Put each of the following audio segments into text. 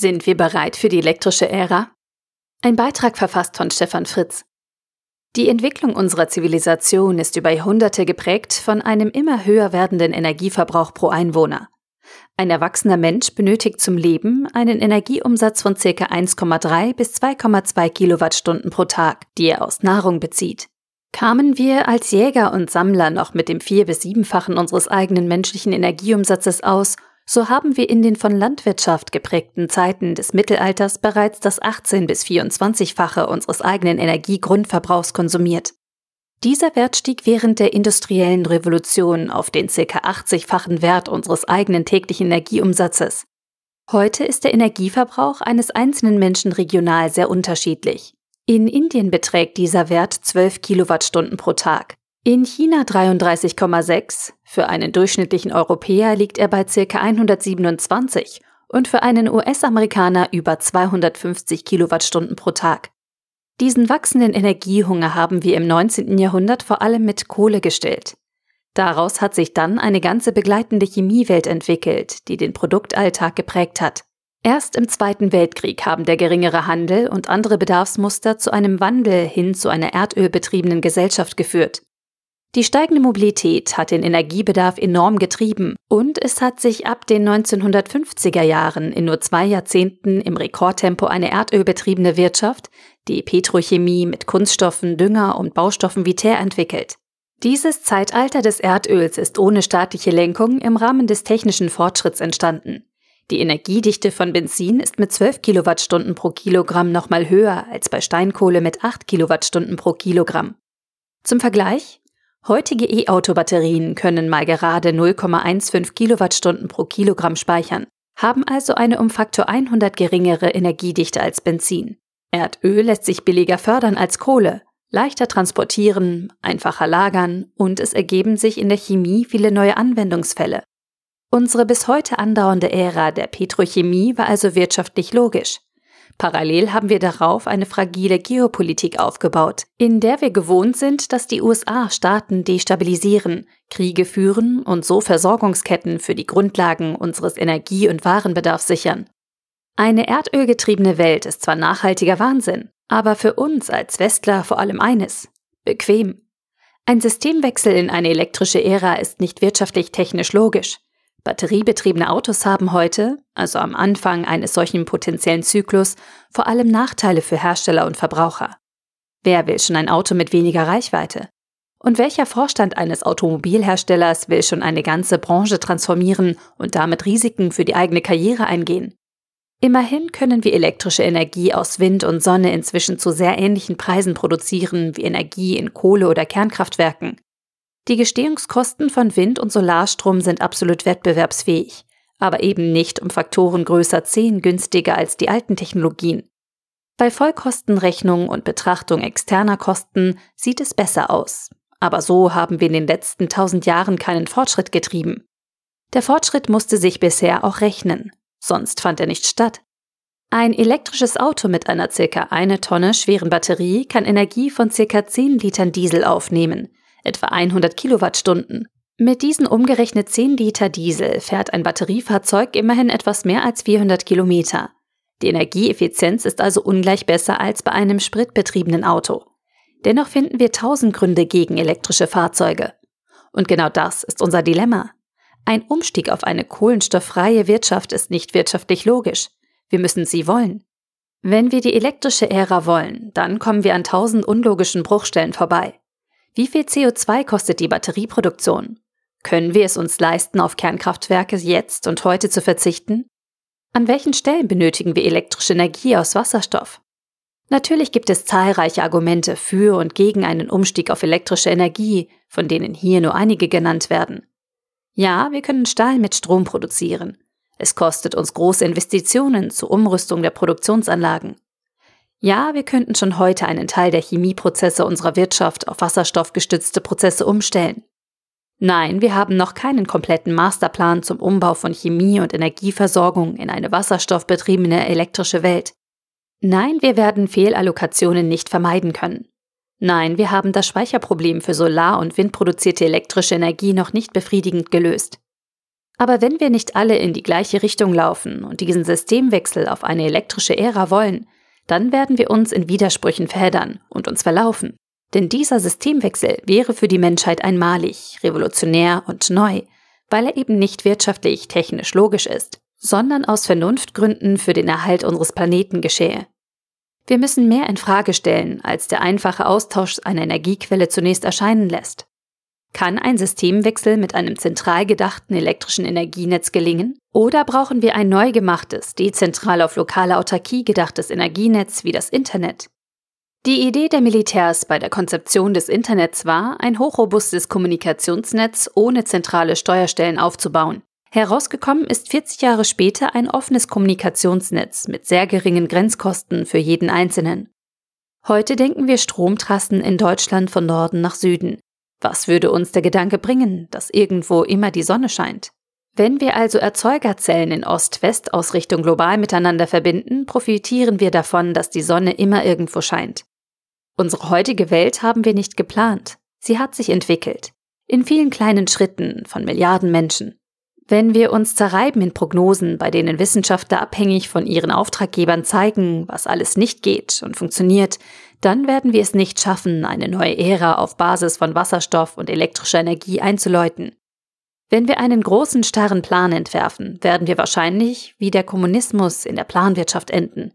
Sind wir bereit für die elektrische Ära? Ein Beitrag verfasst von Stefan Fritz. Die Entwicklung unserer Zivilisation ist über Jahrhunderte geprägt von einem immer höher werdenden Energieverbrauch pro Einwohner. Ein erwachsener Mensch benötigt zum Leben einen Energieumsatz von ca. 1,3 bis 2,2 Kilowattstunden pro Tag, die er aus Nahrung bezieht. Kamen wir als Jäger und Sammler noch mit dem vier- bis siebenfachen unseres eigenen menschlichen Energieumsatzes aus, so haben wir in den von Landwirtschaft geprägten Zeiten des Mittelalters bereits das 18 bis 24-fache unseres eigenen Energiegrundverbrauchs konsumiert. Dieser Wert stieg während der industriellen Revolution auf den ca. 80-fachen Wert unseres eigenen täglichen Energieumsatzes. Heute ist der Energieverbrauch eines einzelnen Menschen regional sehr unterschiedlich. In Indien beträgt dieser Wert 12 Kilowattstunden pro Tag. In China 33,6, für einen durchschnittlichen Europäer liegt er bei ca. 127 und für einen US-Amerikaner über 250 Kilowattstunden pro Tag. Diesen wachsenden Energiehunger haben wir im 19. Jahrhundert vor allem mit Kohle gestillt. Daraus hat sich dann eine ganze begleitende Chemiewelt entwickelt, die den Produktalltag geprägt hat. Erst im Zweiten Weltkrieg haben der geringere Handel und andere Bedarfsmuster zu einem Wandel hin zu einer erdölbetriebenen Gesellschaft geführt. Die steigende Mobilität hat den Energiebedarf enorm getrieben und es hat sich ab den 1950er Jahren in nur zwei Jahrzehnten im Rekordtempo eine erdölbetriebene Wirtschaft, die Petrochemie mit Kunststoffen, Dünger und Baustoffen wie Teer entwickelt. Dieses Zeitalter des Erdöls ist ohne staatliche Lenkung im Rahmen des technischen Fortschritts entstanden. Die Energiedichte von Benzin ist mit 12 Kilowattstunden pro Kilogramm nochmal höher als bei Steinkohle mit 8 Kilowattstunden pro Kilogramm. Zum Vergleich, Heutige E-Auto-Batterien können mal gerade 0,15 Kilowattstunden pro Kilogramm speichern, haben also eine um Faktor 100 geringere Energiedichte als Benzin. Erdöl lässt sich billiger fördern als Kohle, leichter transportieren, einfacher lagern und es ergeben sich in der Chemie viele neue Anwendungsfälle. Unsere bis heute andauernde Ära der Petrochemie war also wirtschaftlich logisch. Parallel haben wir darauf eine fragile Geopolitik aufgebaut, in der wir gewohnt sind, dass die USA Staaten destabilisieren, Kriege führen und so Versorgungsketten für die Grundlagen unseres Energie- und Warenbedarfs sichern. Eine erdölgetriebene Welt ist zwar nachhaltiger Wahnsinn, aber für uns als Westler vor allem eines bequem. Ein Systemwechsel in eine elektrische Ära ist nicht wirtschaftlich technisch logisch. Batteriebetriebene Autos haben heute, also am Anfang eines solchen potenziellen Zyklus, vor allem Nachteile für Hersteller und Verbraucher. Wer will schon ein Auto mit weniger Reichweite? Und welcher Vorstand eines Automobilherstellers will schon eine ganze Branche transformieren und damit Risiken für die eigene Karriere eingehen? Immerhin können wir elektrische Energie aus Wind und Sonne inzwischen zu sehr ähnlichen Preisen produzieren wie Energie in Kohle- oder Kernkraftwerken. Die Gestehungskosten von Wind- und Solarstrom sind absolut wettbewerbsfähig, aber eben nicht um Faktoren größer 10 günstiger als die alten Technologien. Bei Vollkostenrechnung und Betrachtung externer Kosten sieht es besser aus. Aber so haben wir in den letzten 1000 Jahren keinen Fortschritt getrieben. Der Fortschritt musste sich bisher auch rechnen, sonst fand er nicht statt. Ein elektrisches Auto mit einer circa eine Tonne schweren Batterie kann Energie von circa 10 Litern Diesel aufnehmen, etwa 100 Kilowattstunden. Mit diesen umgerechnet 10 Liter Diesel fährt ein Batteriefahrzeug immerhin etwas mehr als 400 Kilometer. Die Energieeffizienz ist also ungleich besser als bei einem spritbetriebenen Auto. Dennoch finden wir tausend Gründe gegen elektrische Fahrzeuge. Und genau das ist unser Dilemma. Ein Umstieg auf eine kohlenstofffreie Wirtschaft ist nicht wirtschaftlich logisch. Wir müssen sie wollen. Wenn wir die elektrische Ära wollen, dann kommen wir an tausend unlogischen Bruchstellen vorbei. Wie viel CO2 kostet die Batterieproduktion? Können wir es uns leisten, auf Kernkraftwerke jetzt und heute zu verzichten? An welchen Stellen benötigen wir elektrische Energie aus Wasserstoff? Natürlich gibt es zahlreiche Argumente für und gegen einen Umstieg auf elektrische Energie, von denen hier nur einige genannt werden. Ja, wir können Stahl mit Strom produzieren. Es kostet uns große Investitionen zur Umrüstung der Produktionsanlagen. Ja, wir könnten schon heute einen Teil der Chemieprozesse unserer Wirtschaft auf wasserstoffgestützte Prozesse umstellen. Nein, wir haben noch keinen kompletten Masterplan zum Umbau von Chemie und Energieversorgung in eine wasserstoffbetriebene elektrische Welt. Nein, wir werden Fehlallokationen nicht vermeiden können. Nein, wir haben das Speicherproblem für Solar- und Windproduzierte elektrische Energie noch nicht befriedigend gelöst. Aber wenn wir nicht alle in die gleiche Richtung laufen und diesen Systemwechsel auf eine elektrische Ära wollen, dann werden wir uns in Widersprüchen verheddern und uns verlaufen. Denn dieser Systemwechsel wäre für die Menschheit einmalig, revolutionär und neu, weil er eben nicht wirtschaftlich, technisch logisch ist, sondern aus Vernunftgründen für den Erhalt unseres Planeten geschehe. Wir müssen mehr in Frage stellen, als der einfache Austausch einer Energiequelle zunächst erscheinen lässt. Kann ein Systemwechsel mit einem zentral gedachten elektrischen Energienetz gelingen? Oder brauchen wir ein neu gemachtes, dezentral auf lokale Autarkie gedachtes Energienetz wie das Internet? Die Idee der Militärs bei der Konzeption des Internets war, ein hochrobustes Kommunikationsnetz ohne zentrale Steuerstellen aufzubauen. Herausgekommen ist 40 Jahre später ein offenes Kommunikationsnetz mit sehr geringen Grenzkosten für jeden Einzelnen. Heute denken wir Stromtrassen in Deutschland von Norden nach Süden. Was würde uns der Gedanke bringen, dass irgendwo immer die Sonne scheint? Wenn wir also Erzeugerzellen in Ost-West-Ausrichtung global miteinander verbinden, profitieren wir davon, dass die Sonne immer irgendwo scheint. Unsere heutige Welt haben wir nicht geplant. Sie hat sich entwickelt. In vielen kleinen Schritten von Milliarden Menschen. Wenn wir uns zerreiben in Prognosen, bei denen Wissenschaftler abhängig von ihren Auftraggebern zeigen, was alles nicht geht und funktioniert, dann werden wir es nicht schaffen, eine neue Ära auf Basis von Wasserstoff und elektrischer Energie einzuläuten. Wenn wir einen großen starren Plan entwerfen, werden wir wahrscheinlich wie der Kommunismus in der Planwirtschaft enden.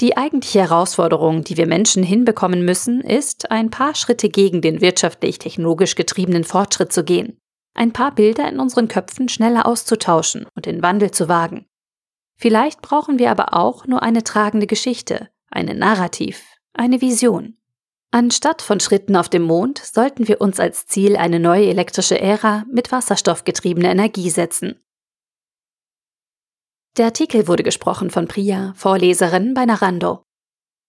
Die eigentliche Herausforderung, die wir Menschen hinbekommen müssen, ist, ein paar Schritte gegen den wirtschaftlich-technologisch getriebenen Fortschritt zu gehen, ein paar Bilder in unseren Köpfen schneller auszutauschen und den Wandel zu wagen. Vielleicht brauchen wir aber auch nur eine tragende Geschichte, eine Narrativ, eine Vision. Anstatt von Schritten auf dem Mond sollten wir uns als Ziel eine neue elektrische Ära mit wasserstoffgetriebener Energie setzen. Der Artikel wurde gesprochen von Priya, Vorleserin bei Narando.